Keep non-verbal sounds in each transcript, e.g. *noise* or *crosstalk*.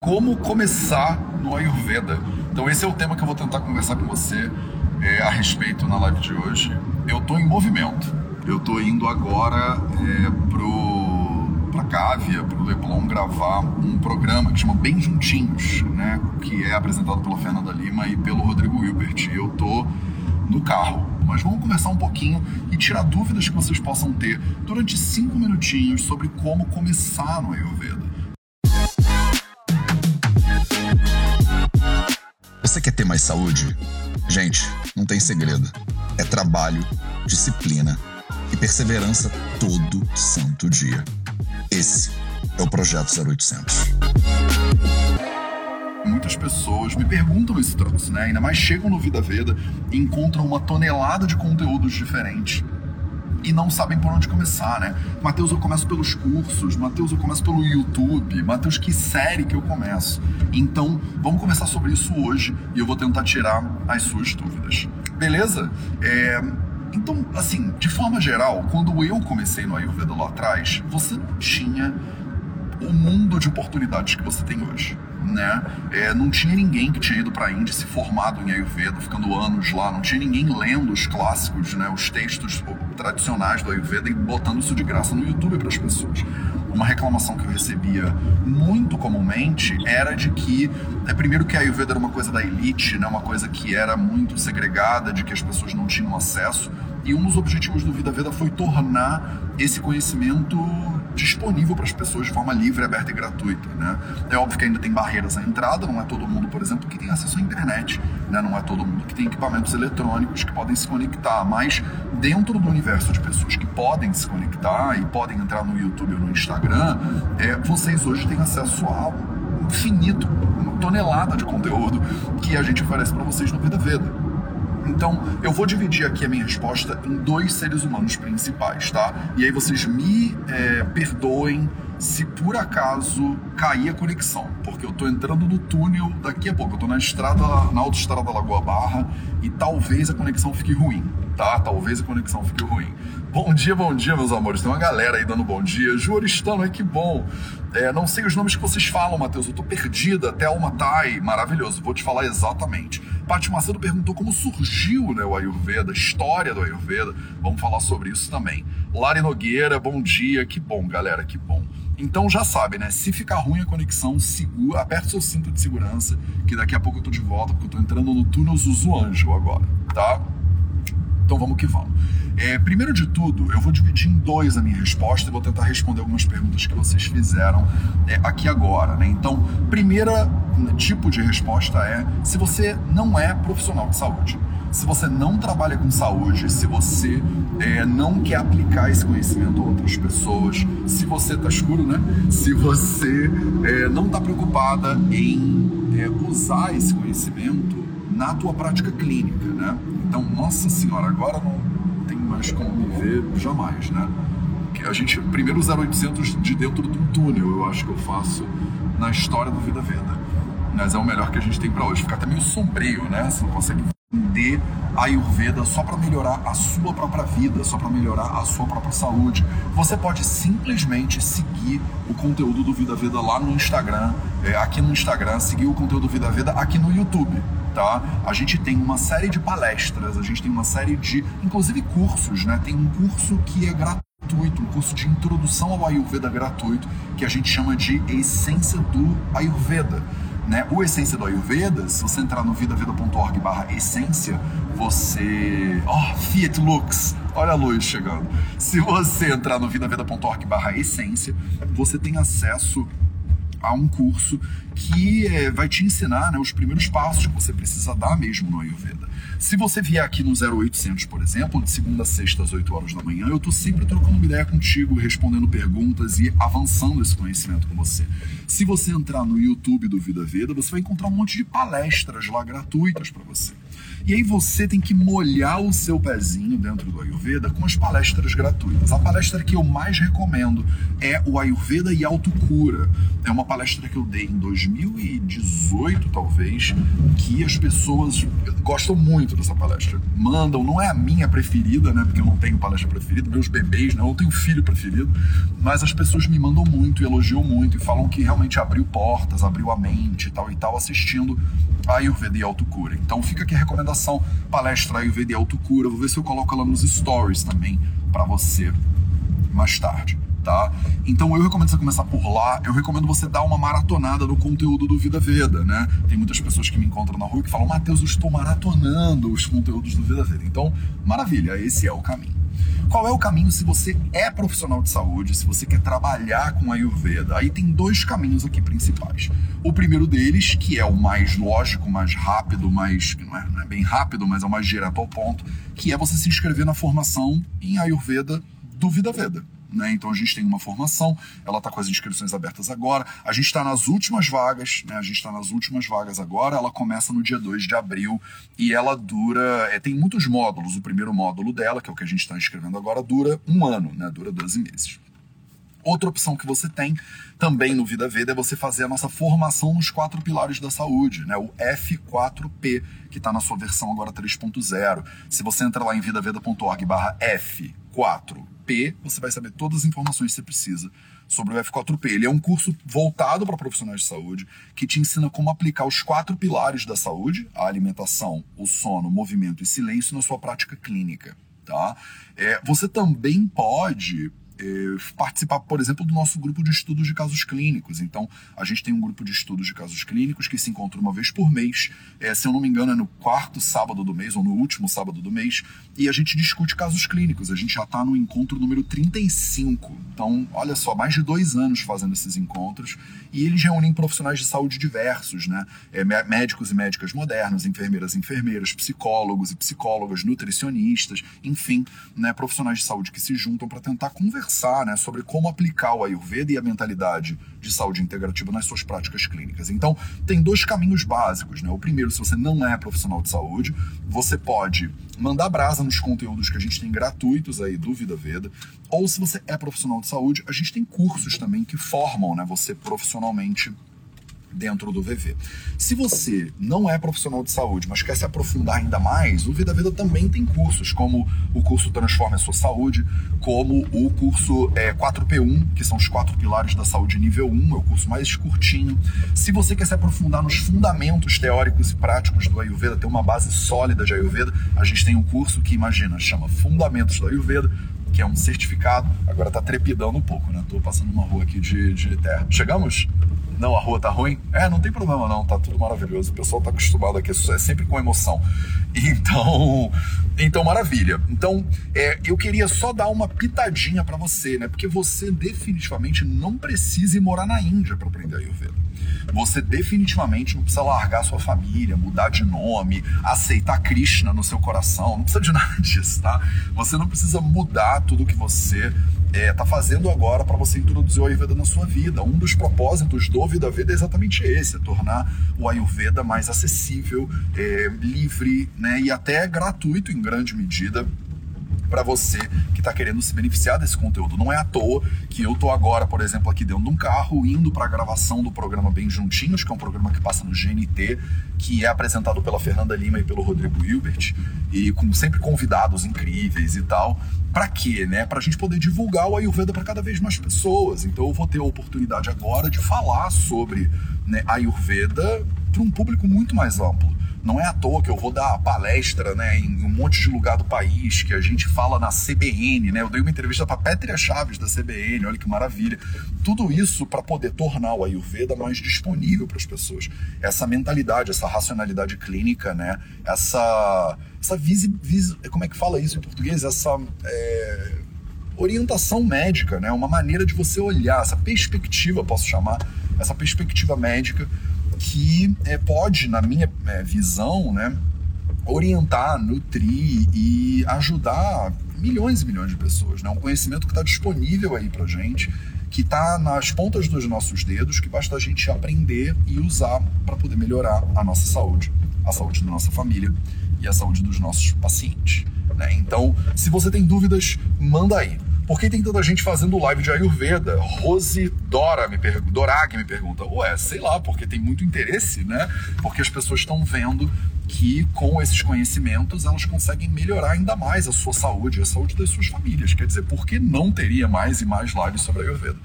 Como começar no Ayurveda? Então esse é o tema que eu vou tentar conversar com você é, a respeito na live de hoje. Eu estou em movimento. Eu estou indo agora é, pro para Cávia, para o Leblon gravar um programa que chama Bem Juntinhos, né? Que é apresentado pela Fernanda Lima e pelo Rodrigo Wilbert. E eu tô no carro. Mas vamos conversar um pouquinho e tirar dúvidas que vocês possam ter durante cinco minutinhos sobre como começar no Ayurveda. Você quer ter mais saúde? Gente, não tem segredo. É trabalho, disciplina e perseverança todo santo dia. Esse é o Projeto 0800. Muitas pessoas me perguntam esse troço, né? Ainda mais chegam no Vida Veda e encontram uma tonelada de conteúdos diferentes e não sabem por onde começar, né? Mateus, eu começo pelos cursos, Mateus, eu começo pelo YouTube, Mateus, que série que eu começo? Então, vamos conversar sobre isso hoje e eu vou tentar tirar as suas dúvidas. Beleza? É... Então, assim, de forma geral, quando eu comecei no Ayurveda lá atrás, você não tinha o mundo de oportunidades que você tem hoje né? É, não tinha ninguém que tinha ido para a Índia se formado em Ayurveda, ficando anos lá, não tinha ninguém lendo os clássicos, né, os textos tradicionais do Ayurveda e botando isso de graça no YouTube para as pessoas. Uma reclamação que eu recebia muito comumente era de que, é, primeiro que a Ayurveda era uma coisa da elite, né, uma coisa que era muito segregada, de que as pessoas não tinham acesso, e um dos objetivos do Vida Veda foi tornar esse conhecimento disponível para as pessoas de forma livre, aberta e gratuita. Né? É óbvio que ainda tem barreiras à entrada, não é todo mundo, por exemplo, que tem acesso à internet, né? não é todo mundo que tem equipamentos eletrônicos que podem se conectar, mas dentro do universo de pessoas que podem se conectar e podem entrar no YouTube ou no Instagram, é, vocês hoje têm acesso a infinito, uma tonelada de conteúdo que a gente oferece para vocês no Vida Veda. Então, eu vou dividir aqui a minha resposta em dois seres humanos principais, tá? E aí vocês me é, perdoem se por acaso cair a conexão, porque eu tô entrando no túnel daqui a pouco, eu tô na estrada, na autoestrada da Lagoa Barra e talvez a conexão fique ruim, tá? Talvez a conexão fique ruim. Bom dia, bom dia, meus amores. Tem uma galera aí dando bom dia. Juristano, é que bom. É, não sei os nomes que vocês falam, Matheus. Eu tô perdida. Thelma Tai, maravilhoso. Vou te falar exatamente. Paty Macedo perguntou como surgiu né, o Ayurveda, a história do Ayurveda. Vamos falar sobre isso também. Lari Nogueira, bom dia. Que bom, galera, que bom. Então já sabe, né? Se ficar ruim a conexão, segura, aperta seu cinto de segurança, que daqui a pouco eu tô de volta, porque eu tô entrando no túnel Zuzu Anjo agora, tá? Então vamos que vamos. É, primeiro de tudo, eu vou dividir em dois a minha resposta e vou tentar responder algumas perguntas que vocês fizeram é, aqui agora. Né? Então, primeira tipo de resposta é se você não é profissional de saúde. Se você não trabalha com saúde, se você é, não quer aplicar esse conhecimento a outras pessoas, se você tá escuro, né? Se você é, não está preocupada em é, usar esse conhecimento na tua prática clínica, né? Então, nossa senhora, agora não tem mais como me ver jamais, né? Que a gente, primeiro 0800 de dentro de um túnel, eu acho que eu faço na história do Vida Veda. Mas é o melhor que a gente tem para hoje. Fica até meio sombrio, né? Você não consegue entender a Ayurveda só para melhorar a sua própria vida, só para melhorar a sua própria saúde. Você pode simplesmente seguir o conteúdo do Vida Veda lá no Instagram, é, aqui no Instagram, seguir o conteúdo do Vida Veda aqui no YouTube tá? A gente tem uma série de palestras, a gente tem uma série de, inclusive cursos, né? Tem um curso que é gratuito, um curso de introdução ao Ayurveda gratuito, que a gente chama de Essência do Ayurveda. Né? O Essência do Ayurveda, se você entrar no vidaveda.org barra essência, você... Oh, Fiat Lux! Olha a luz chegando. Se você entrar no vidaveda.org barra essência, você tem acesso a um curso que é, vai te ensinar né, os primeiros passos que você precisa dar mesmo no Ayurveda. Se você vier aqui no 0800, por exemplo, de segunda a sexta às 8 horas da manhã, eu estou sempre trocando uma ideia contigo, respondendo perguntas e avançando esse conhecimento com você. Se você entrar no YouTube do Vida Veda, você vai encontrar um monte de palestras lá gratuitas para você. E aí você tem que molhar o seu pezinho dentro do Ayurveda com as palestras gratuitas. A palestra que eu mais recomendo é o Ayurveda e Autocura. É uma palestra que eu dei em 2018, talvez, que as pessoas gostam muito dessa palestra. Mandam, não é a minha preferida, né? Porque eu não tenho palestra preferida, meus bebês, né? Eu não tenho filho preferido, mas as pessoas me mandam muito, elogiam muito e falam que realmente abriu portas, abriu a mente e tal e tal, assistindo a Ayurveda e Autocura. Então fica aqui a recomendação, palestra Ayurveda e Autocura. Vou ver se eu coloco ela nos stories também para você mais tarde. Tá? Então eu recomendo você começar por lá. Eu recomendo você dar uma maratonada no conteúdo do Vida Veda, né? Tem muitas pessoas que me encontram na rua que falam: Matheus, eu estou maratonando os conteúdos do Vida Veda. Então, maravilha, esse é o caminho. Qual é o caminho se você é profissional de saúde, se você quer trabalhar com Ayurveda? Aí tem dois caminhos aqui principais. O primeiro deles, que é o mais lógico, mais rápido, mais. Não é, não é bem rápido, mas é o mais direto ao ponto, que é você se inscrever na formação em Ayurveda do Vida Veda. Né? Então a gente tem uma formação, ela está com as inscrições abertas agora. A gente está nas últimas vagas, né? A gente está nas últimas vagas agora. Ela começa no dia 2 de abril e ela dura. É, tem muitos módulos. O primeiro módulo dela, que é o que a gente está inscrevendo agora, dura um ano, né? Dura 12 meses. Outra opção que você tem também no Vida Veda é você fazer a nossa formação nos quatro pilares da saúde, né? O F4P, que está na sua versão agora 3.0. Se você entra lá em vidaveda.org barra F4P, você vai saber todas as informações que você precisa sobre o F4P. Ele é um curso voltado para profissionais de saúde que te ensina como aplicar os quatro pilares da saúde, a alimentação, o sono, o movimento e silêncio na sua prática clínica. Tá? É, você também pode participar, por exemplo, do nosso grupo de estudos de casos clínicos. Então, a gente tem um grupo de estudos de casos clínicos que se encontra uma vez por mês. É, se eu não me engano, é no quarto sábado do mês ou no último sábado do mês. E a gente discute casos clínicos. A gente já está no encontro número 35. Então, olha só, mais de dois anos fazendo esses encontros. E eles reúnem profissionais de saúde diversos, né? É, médicos e médicas modernos, enfermeiras e enfermeiras, psicólogos e psicólogas, nutricionistas, enfim, né, profissionais de saúde que se juntam para tentar conversar conversar né, sobre como aplicar o Ayurveda e a mentalidade de saúde integrativa nas suas práticas clínicas. Então, tem dois caminhos básicos. Né? O primeiro, se você não é profissional de saúde, você pode mandar brasa nos conteúdos que a gente tem gratuitos aí do Vida Veda, ou se você é profissional de saúde, a gente tem cursos também que formam né, você profissionalmente dentro do VV. Se você não é profissional de saúde, mas quer se aprofundar ainda mais, o Vida Vida também tem cursos, como o curso Transforma a Sua Saúde, como o curso é, 4P1, que são os quatro pilares da saúde nível 1, é o curso mais curtinho. Se você quer se aprofundar nos fundamentos teóricos e práticos do Ayurveda, ter uma base sólida de Ayurveda, a gente tem um curso que, imagina, chama Fundamentos do Ayurveda, que é um certificado. Agora tá trepidando um pouco, né? Tô passando uma rua aqui de, de terra. Chegamos? Não, a rua tá ruim? É, não tem problema não, tá tudo maravilhoso. O pessoal tá acostumado aqui, é sempre com emoção. *laughs* Então, então maravilha. Então, é, eu queria só dar uma pitadinha para você, né? Porque você definitivamente não precisa ir morar na Índia para aprender Ayurveda. Você definitivamente não precisa largar sua família, mudar de nome, aceitar Krishna no seu coração, não precisa de *laughs* nada disso, tá? Você não precisa mudar tudo que você está é, fazendo agora para você introduzir o Ayurveda na sua vida. Um dos propósitos do Vida Veda é exatamente esse: é tornar o Ayurveda mais acessível, é, livre né, e até gratuito em grande medida para você que está querendo se beneficiar desse conteúdo. Não é à toa que eu tô agora, por exemplo, aqui dentro de um carro, indo para a gravação do programa Bem Juntinhos, que é um programa que passa no GNT, que é apresentado pela Fernanda Lima e pelo Rodrigo Hilbert, e com sempre convidados incríveis e tal. Para quê, né? Para a gente poder divulgar o Ayurveda para cada vez mais pessoas. Então eu vou ter a oportunidade agora de falar sobre né, Ayurveda para um público muito mais amplo. Não é à toa que eu vou dar palestra né, em um monte de lugar do país, que a gente fala na CBN, né? Eu dei uma entrevista para Pétria Chaves da CBN, olha que maravilha. Tudo isso para poder tornar o Ayurveda mais disponível para as pessoas. Essa mentalidade, essa racionalidade clínica, né? Essa, essa visi, visi, como é que fala isso em português? Essa é, orientação médica, né? Uma maneira de você olhar, essa perspectiva, posso chamar, essa perspectiva médica que é, pode, na minha é, visão, né, orientar, nutrir e ajudar milhões e milhões de pessoas. Né? Um conhecimento que está disponível aí para gente, que está nas pontas dos nossos dedos, que basta a gente aprender e usar para poder melhorar a nossa saúde a saúde da nossa família e a saúde dos nossos pacientes. Né? Então, se você tem dúvidas, manda aí. Por que tem tanta gente fazendo live de Ayurveda? Rose Dora me pergunta, Dorag me pergunta. Ué, sei lá, porque tem muito interesse, né? Porque as pessoas estão vendo que com esses conhecimentos elas conseguem melhorar ainda mais a sua saúde e a saúde das suas famílias. Quer dizer, por que não teria mais e mais lives sobre Ayurveda?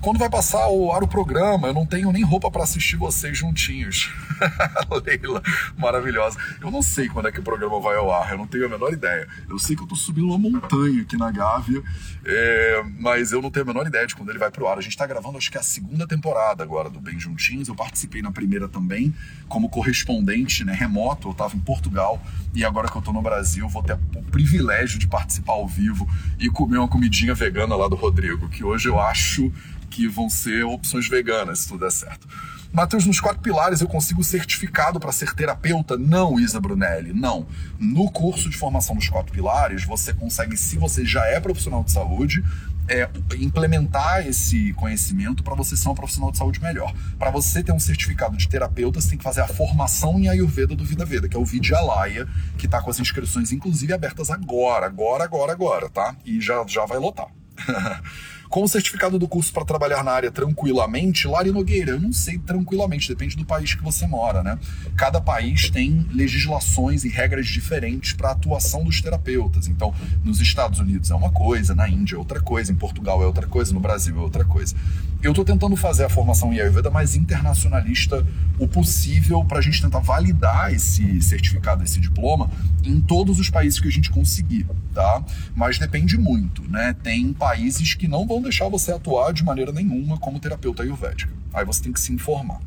Quando vai passar o ar o programa, eu não tenho nem roupa para assistir vocês juntinhos. *laughs* Leila, maravilhosa. Eu não sei quando é que o programa vai ao ar, eu não tenho a menor ideia. Eu sei que eu tô subindo uma montanha aqui na Gávea, é, mas eu não tenho a menor ideia de quando ele vai pro ar. A gente tá gravando, acho que é a segunda temporada agora do Bem Juntinhos. Eu participei na primeira também, como correspondente né, remoto. Eu tava em Portugal e agora que eu tô no Brasil, vou ter o privilégio de participar ao vivo e comer uma comidinha vegana lá do Rodrigo, que hoje eu acho que vão ser opções veganas, se tudo der certo. Matheus, nos quatro pilares eu consigo certificado para ser terapeuta? Não, Isa Brunelli, não. No curso de formação dos quatro pilares, você consegue, se você já é profissional de saúde, é, implementar esse conhecimento para você ser um profissional de saúde melhor. Para você ter um certificado de terapeuta, você tem que fazer a formação em Ayurveda do Vida Veda, que é o Vidyalaya, que está com as inscrições, inclusive, abertas agora, agora, agora, agora, tá? E já, já vai lotar. *laughs* Com o certificado do curso para trabalhar na área tranquilamente, Lari Nogueira, eu não sei tranquilamente, depende do país que você mora, né? Cada país tem legislações e regras diferentes para a atuação dos terapeutas. Então, nos Estados Unidos é uma coisa, na Índia é outra coisa, em Portugal é outra coisa, no Brasil é outra coisa. Eu estou tentando fazer a formação em Ayurveda mais internacionalista o possível para a gente tentar validar esse certificado, esse diploma, em todos os países que a gente conseguir, tá? Mas depende muito, né? Tem países que não vão deixar você atuar de maneira nenhuma como terapeuta ayurvédica. Aí você tem que se informar.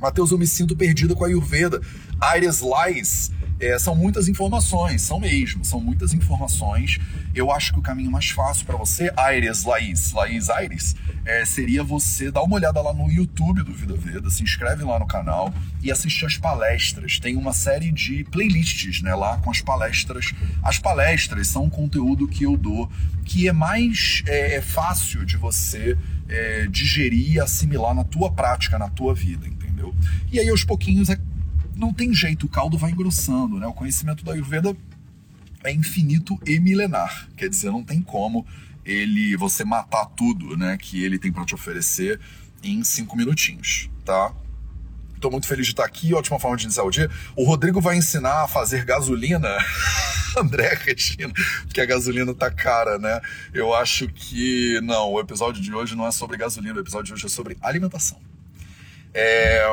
Matheus, eu me sinto perdida com a Ayurveda. Aires Lais é, são muitas informações, são mesmo, são muitas informações. Eu acho que o caminho mais fácil para você, Aires Laís, Laís Aires, é, seria você dar uma olhada lá no YouTube do Vida Veda, se inscreve lá no canal e assiste as palestras. Tem uma série de playlists né, lá com as palestras. As palestras são um conteúdo que eu dou que é mais é, é fácil de você é, digerir e assimilar na tua prática, na tua vida, entendeu? E aí aos pouquinhos é não tem jeito, o caldo vai engrossando, né? O conhecimento da Ayurveda é infinito e milenar, quer dizer, não tem como ele você matar tudo, né, que ele tem para te oferecer em cinco minutinhos, tá? Estou muito feliz de estar aqui, ótima forma de iniciar o dia. O Rodrigo vai ensinar a fazer gasolina. *laughs* André Retina, porque a gasolina tá cara, né? Eu acho que não, o episódio de hoje não é sobre gasolina, o episódio de hoje é sobre alimentação. É,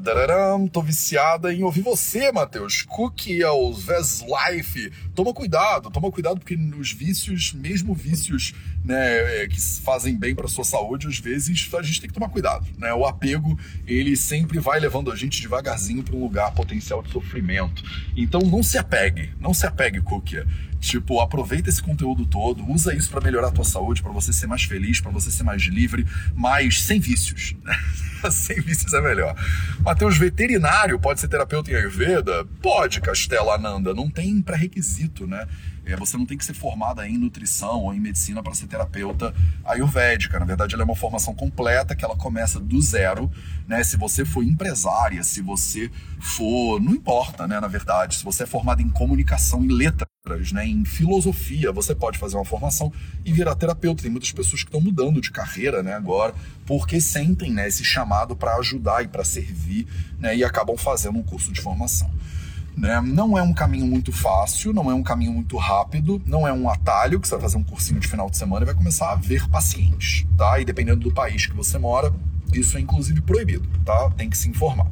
dararam, tô viciada em ouvir você, Matheus. Cookie aos Ves Life. Toma cuidado, toma cuidado, porque os vícios, mesmo vícios né, é, que fazem bem para sua saúde, às vezes a gente tem que tomar cuidado. Né? O apego, ele sempre vai levando a gente devagarzinho para um lugar potencial de sofrimento. Então não se apegue, não se apegue, Cookie. Tipo, aproveita esse conteúdo todo, usa isso para melhorar a tua saúde, para você ser mais feliz, para você ser mais livre, mas sem vícios. Né? *laughs* sem vícios é melhor. Mateus, veterinário pode ser terapeuta em Ayurveda? Pode, Castela Ananda, não tem pré-requisito, né? É, você não tem que ser formada em nutrição ou em medicina para ser terapeuta ayurvédica. Na verdade, ela é uma formação completa que ela começa do zero. Né? Se você for empresária, se você for. Não importa, né? Na verdade, se você é formada em comunicação e letras, né, em filosofia, você pode fazer uma formação e virar terapeuta. Tem muitas pessoas que estão mudando de carreira né, agora porque sentem né, esse chamado para ajudar e para servir né, e acabam fazendo um curso de formação. Né? Não é um caminho muito fácil, não é um caminho muito rápido, não é um atalho que você vai fazer um cursinho de final de semana e vai começar a ver pacientes, tá? E dependendo do país que você mora, isso é inclusive proibido, tá? Tem que se informar.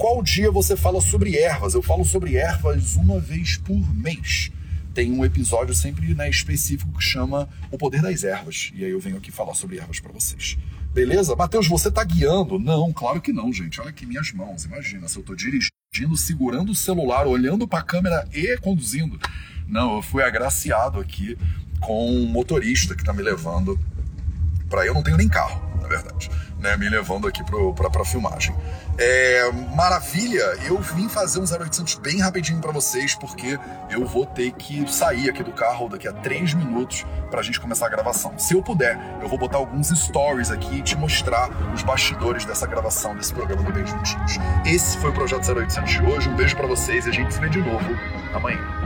Qual dia você fala sobre ervas? Eu falo sobre ervas uma vez por mês. Tem um episódio sempre né, específico que chama O Poder das Ervas. E aí eu venho aqui falar sobre ervas para vocês. Beleza? Matheus, você tá guiando? Não, claro que não, gente. Olha aqui minhas mãos. Imagina, se eu tô dirigindo, segurando o celular, olhando para a câmera e conduzindo. Não, eu fui agraciado aqui com um motorista que tá me levando para eu não tenho nem carro, na verdade. Né, me levando aqui para filmagem. É, maravilha, eu vim fazer um 0800 bem rapidinho para vocês, porque eu vou ter que sair aqui do carro daqui a três minutos pra gente começar a gravação. Se eu puder, eu vou botar alguns stories aqui e te mostrar os bastidores dessa gravação, desse programa do Bem Juntinhos. Esse foi o Projeto 0800 de hoje, um beijo para vocês e a gente se vê de novo amanhã.